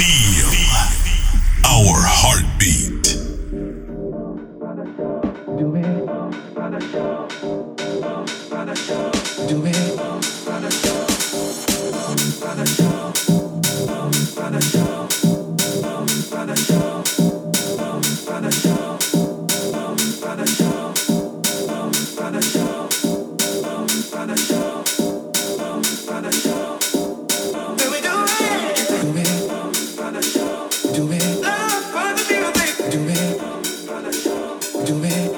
Feel our heartbeat. Do it. Do it. Show. to me.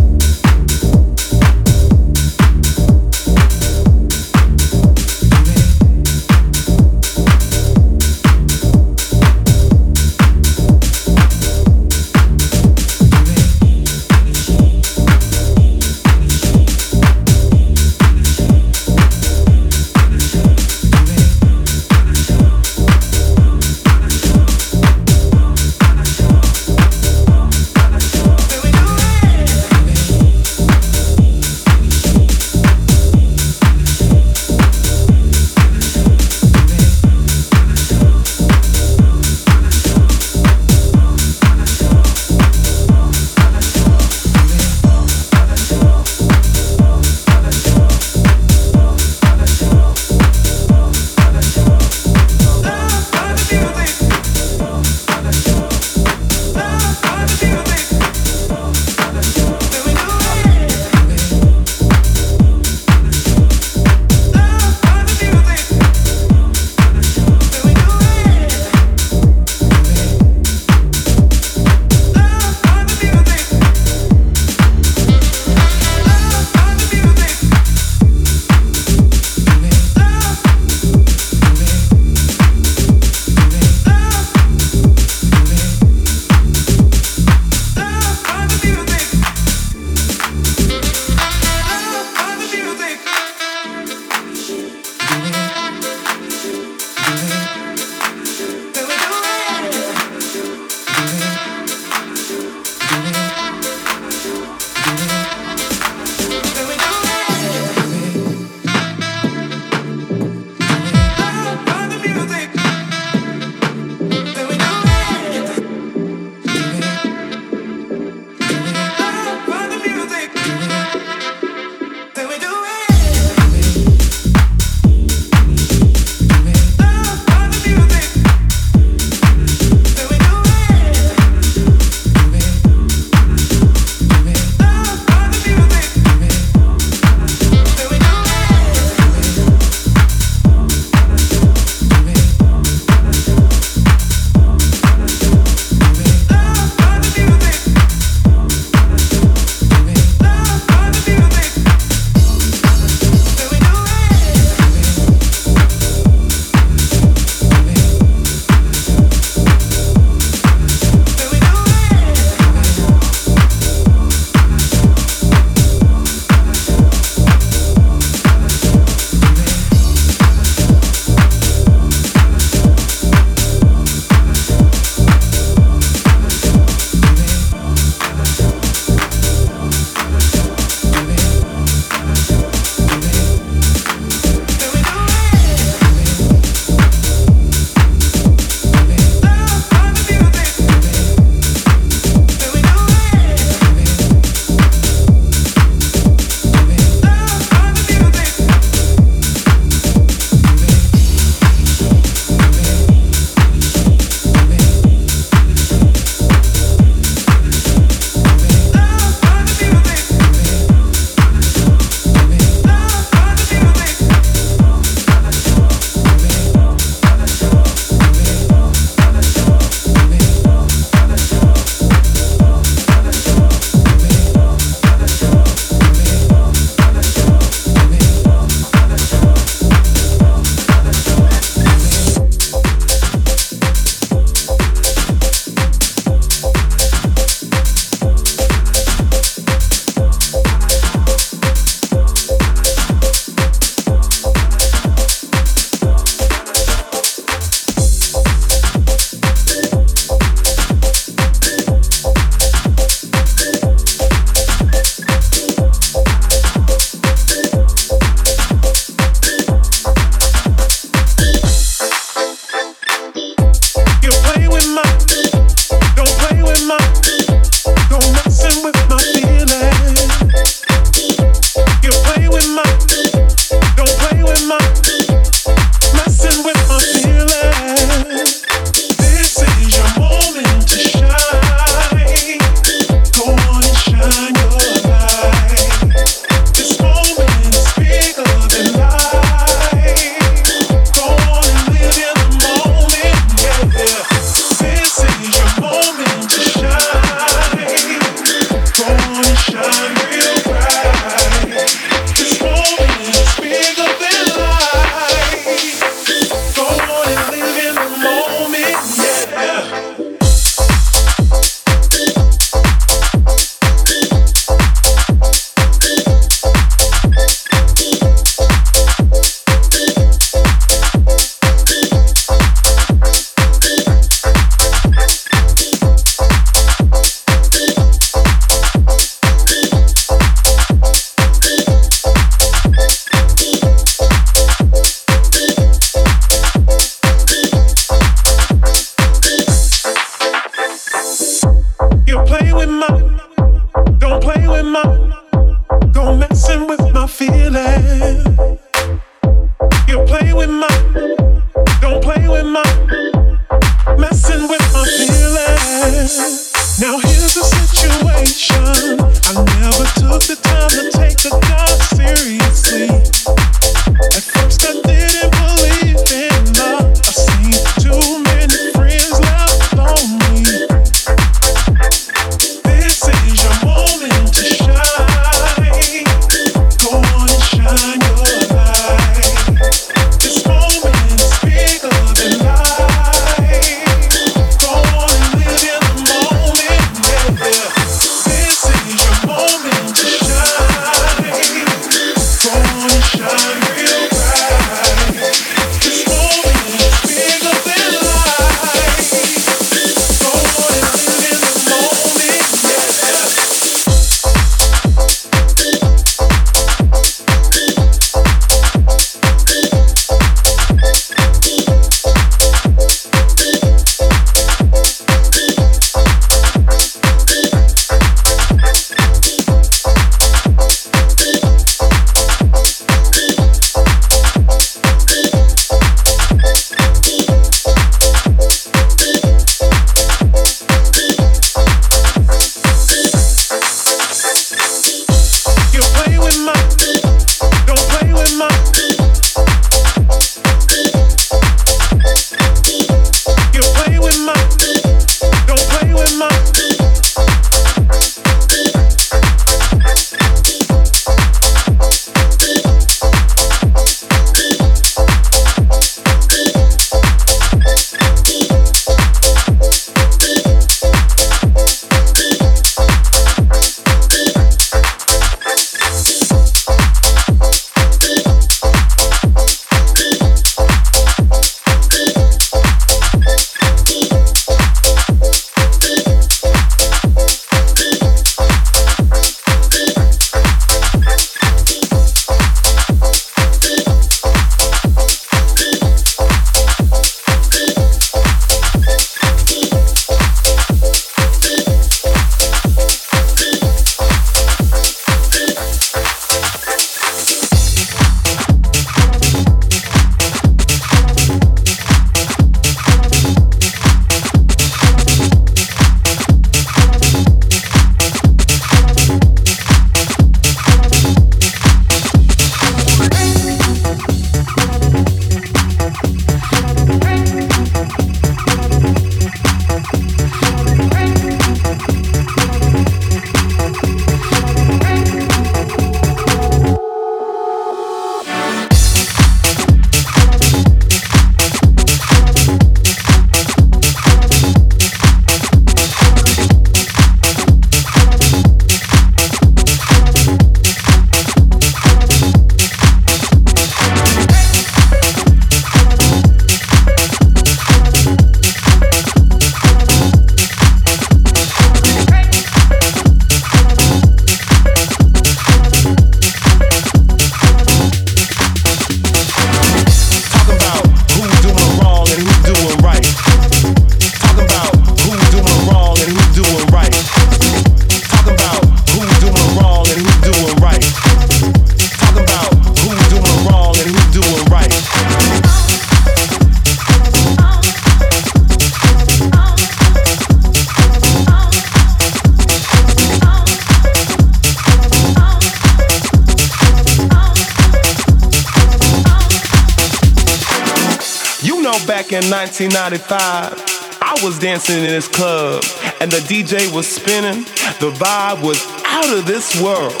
1995, I was dancing in this club and the DJ was spinning. The vibe was out of this world.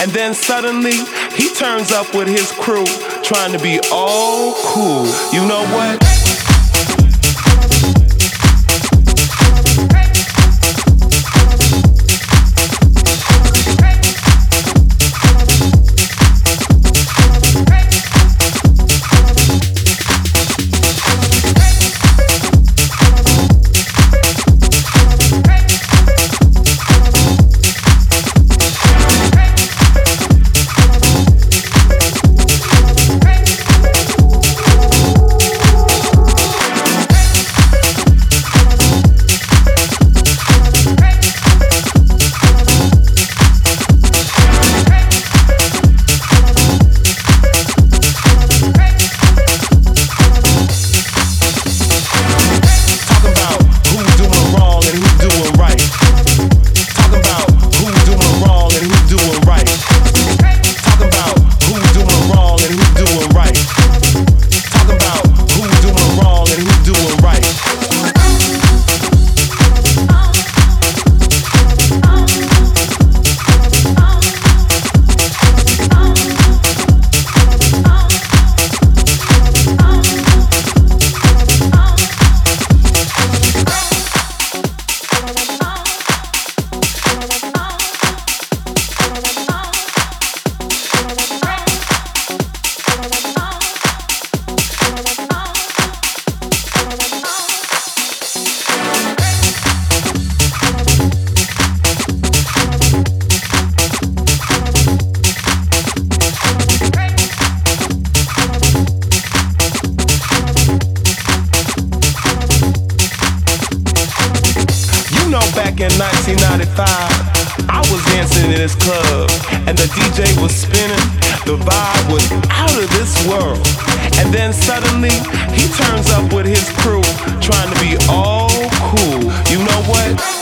And then suddenly he turns up with his crew trying to be all cool. You know what? in 1995, I was dancing in this club, and the DJ was spinning. The vibe was out of this world. And then suddenly, he turns up with his crew, trying to be all cool. You know what?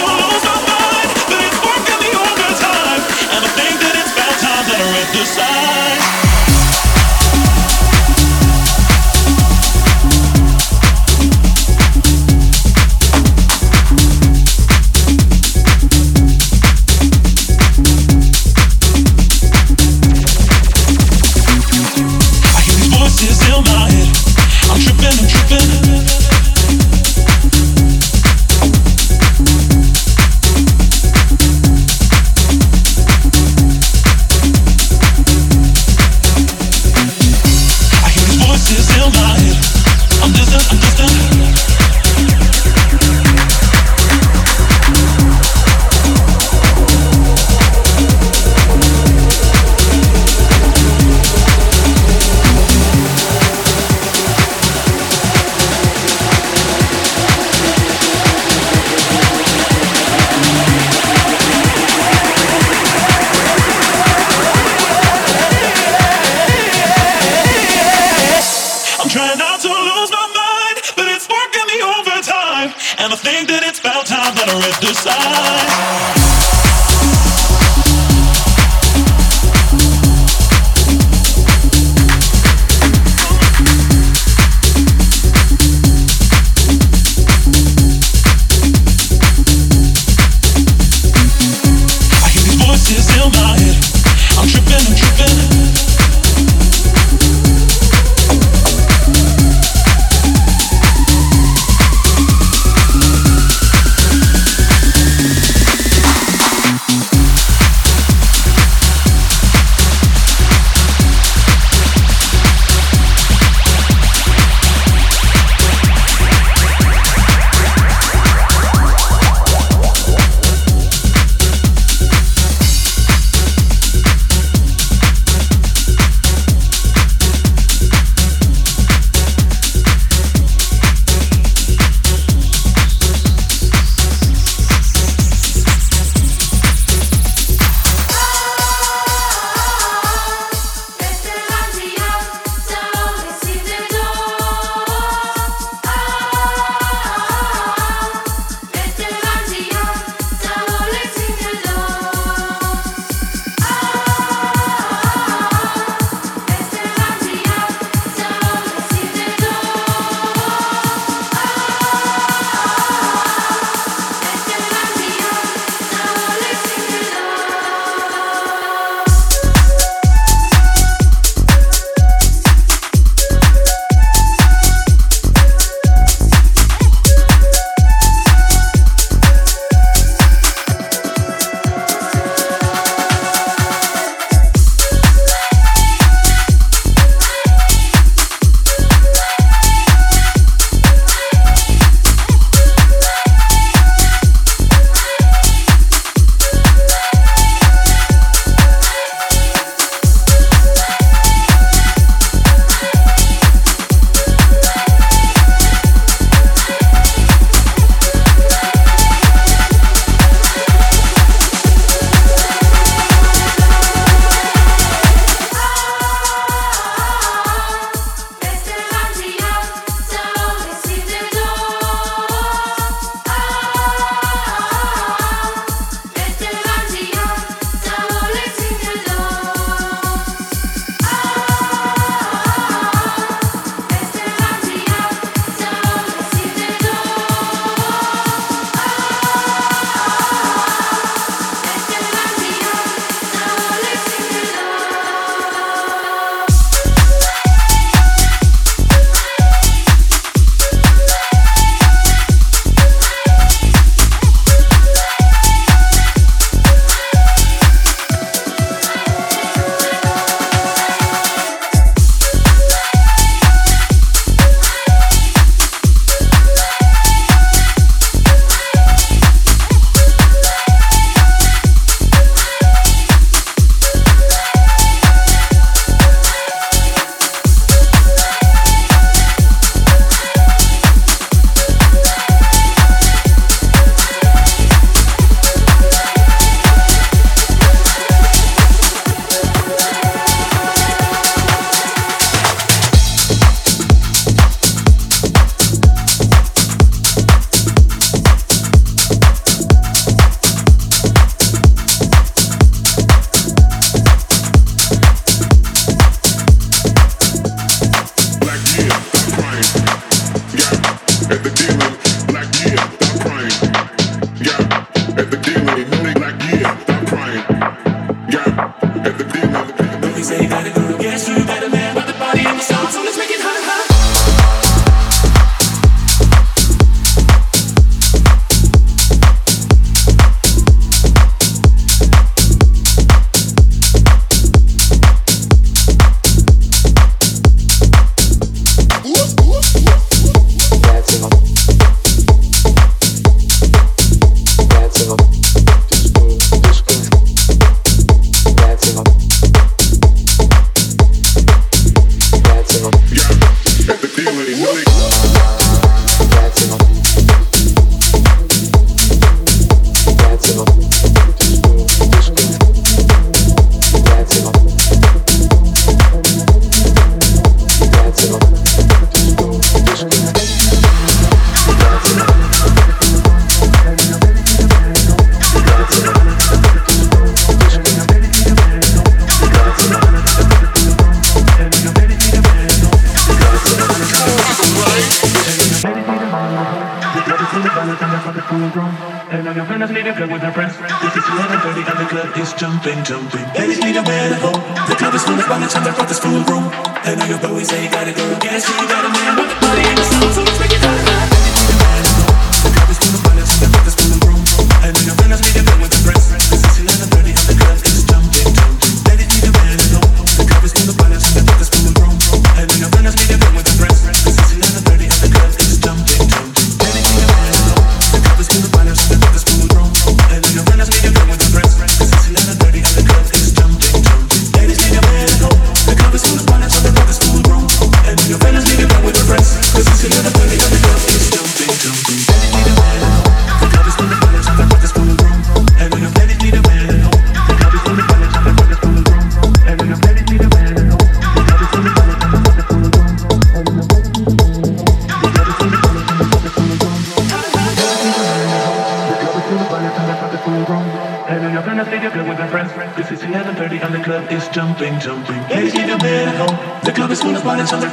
to be. Ladies need a man at home. The club is full of bonnets time the front this full of room. And I know your boys ain't gotta go.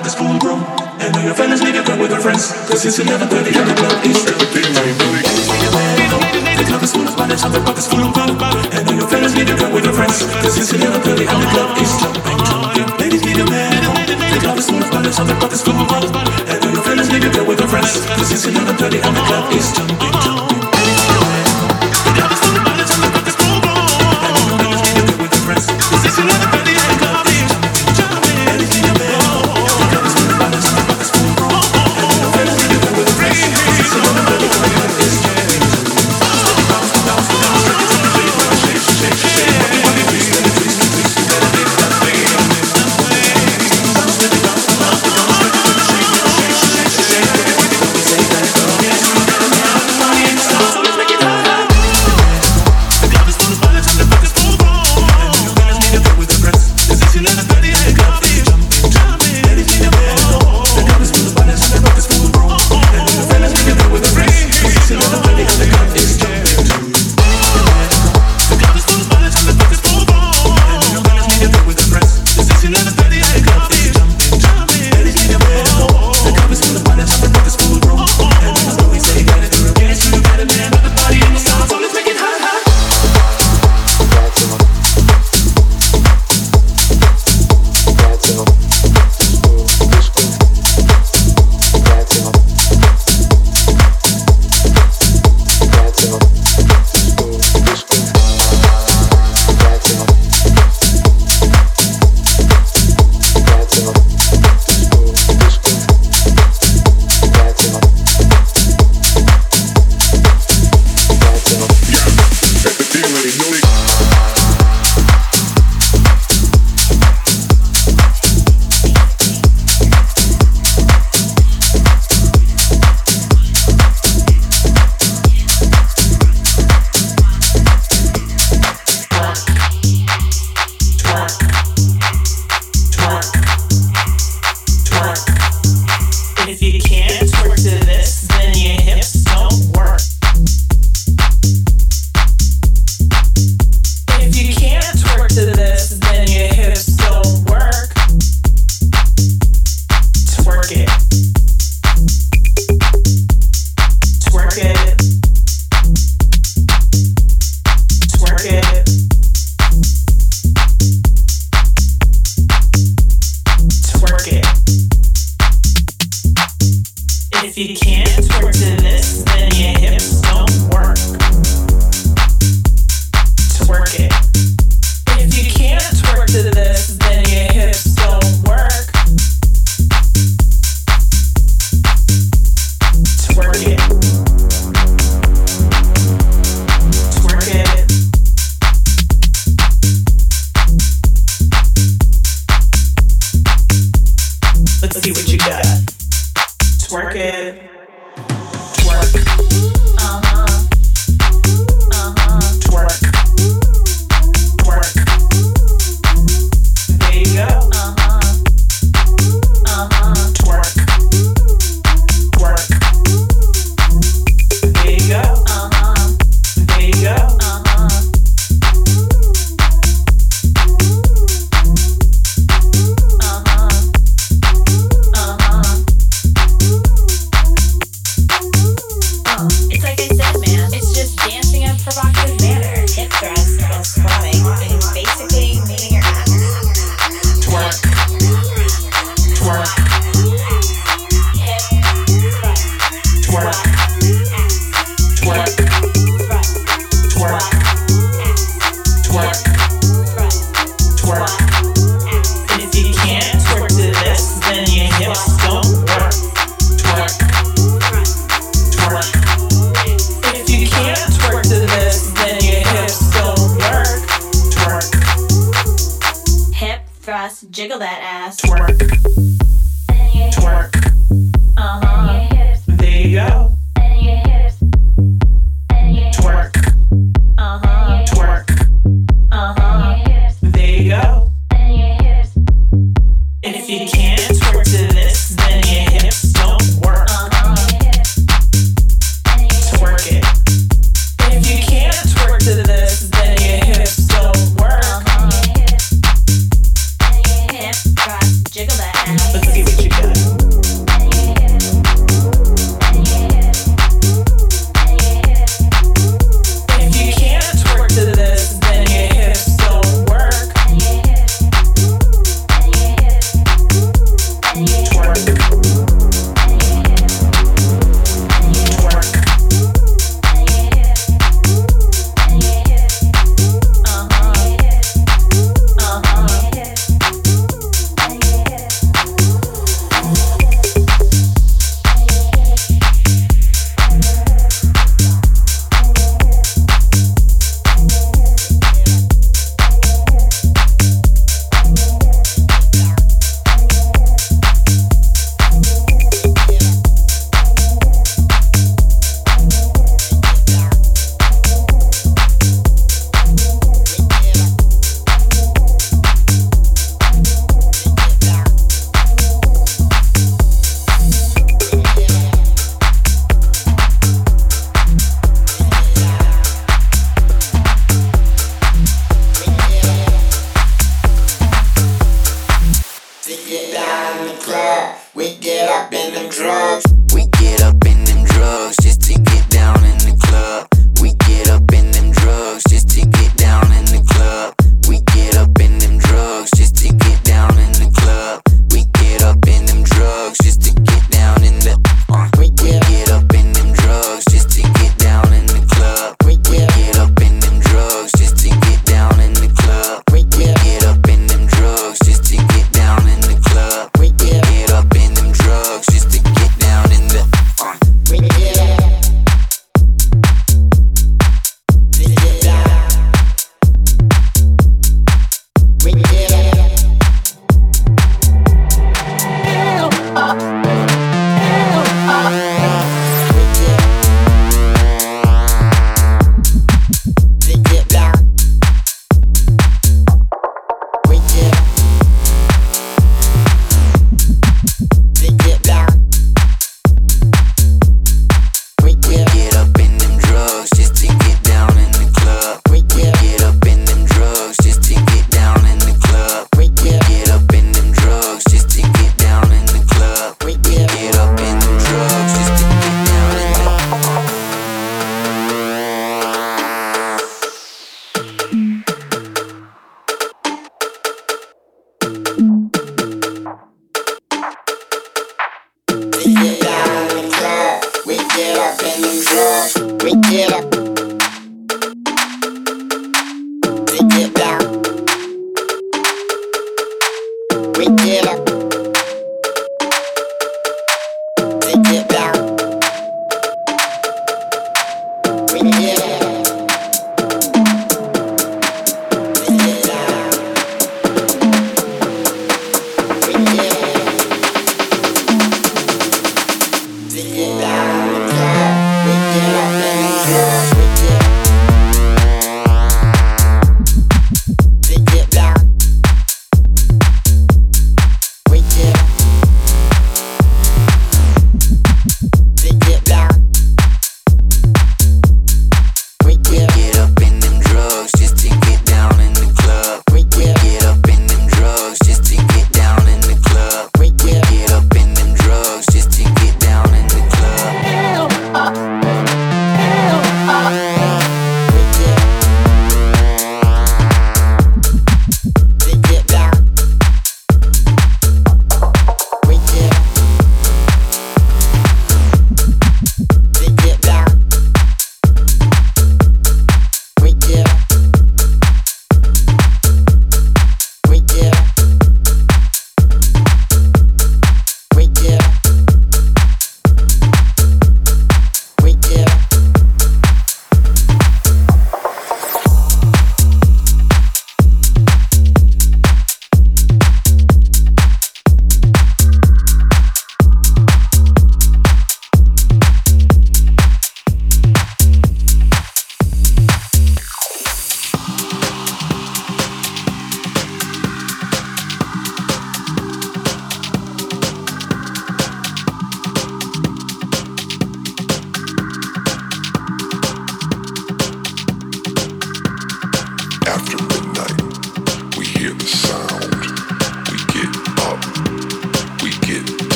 fuck is full grown. And all your fellas need to come with their friends. Cause it's 11.30 and the club is still The club is full of bodies and the pockets full of blood. And all your fellas need to come with their friends. Cause it's 11.30 and the club is jumping. Ladies need a man. The club is full of bodies and the pockets. And all your fellas need to go with their friends. Cause it's 11.30 and the club is jumping.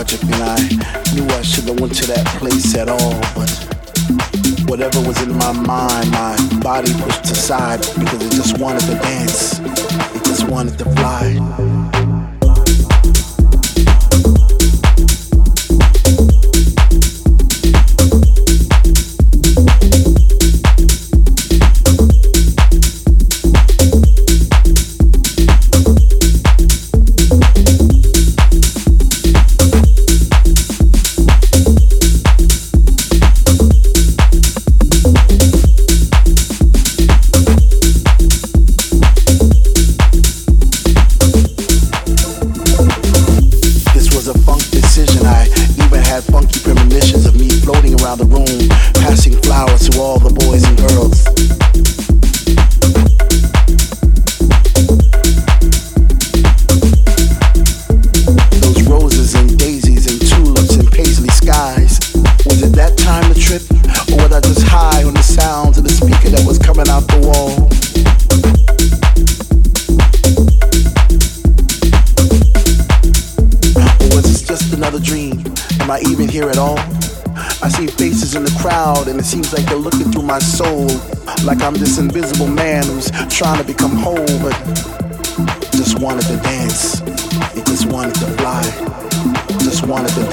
and I knew I should have went to that place at all, but whatever was in my mind, my body pushed aside because it just wanted to dance. It just wanted to fly. And it seems like they're looking through my soul. Like I'm this invisible man who's trying to become whole, but just wanted to dance. It just wanted to fly. Just wanted to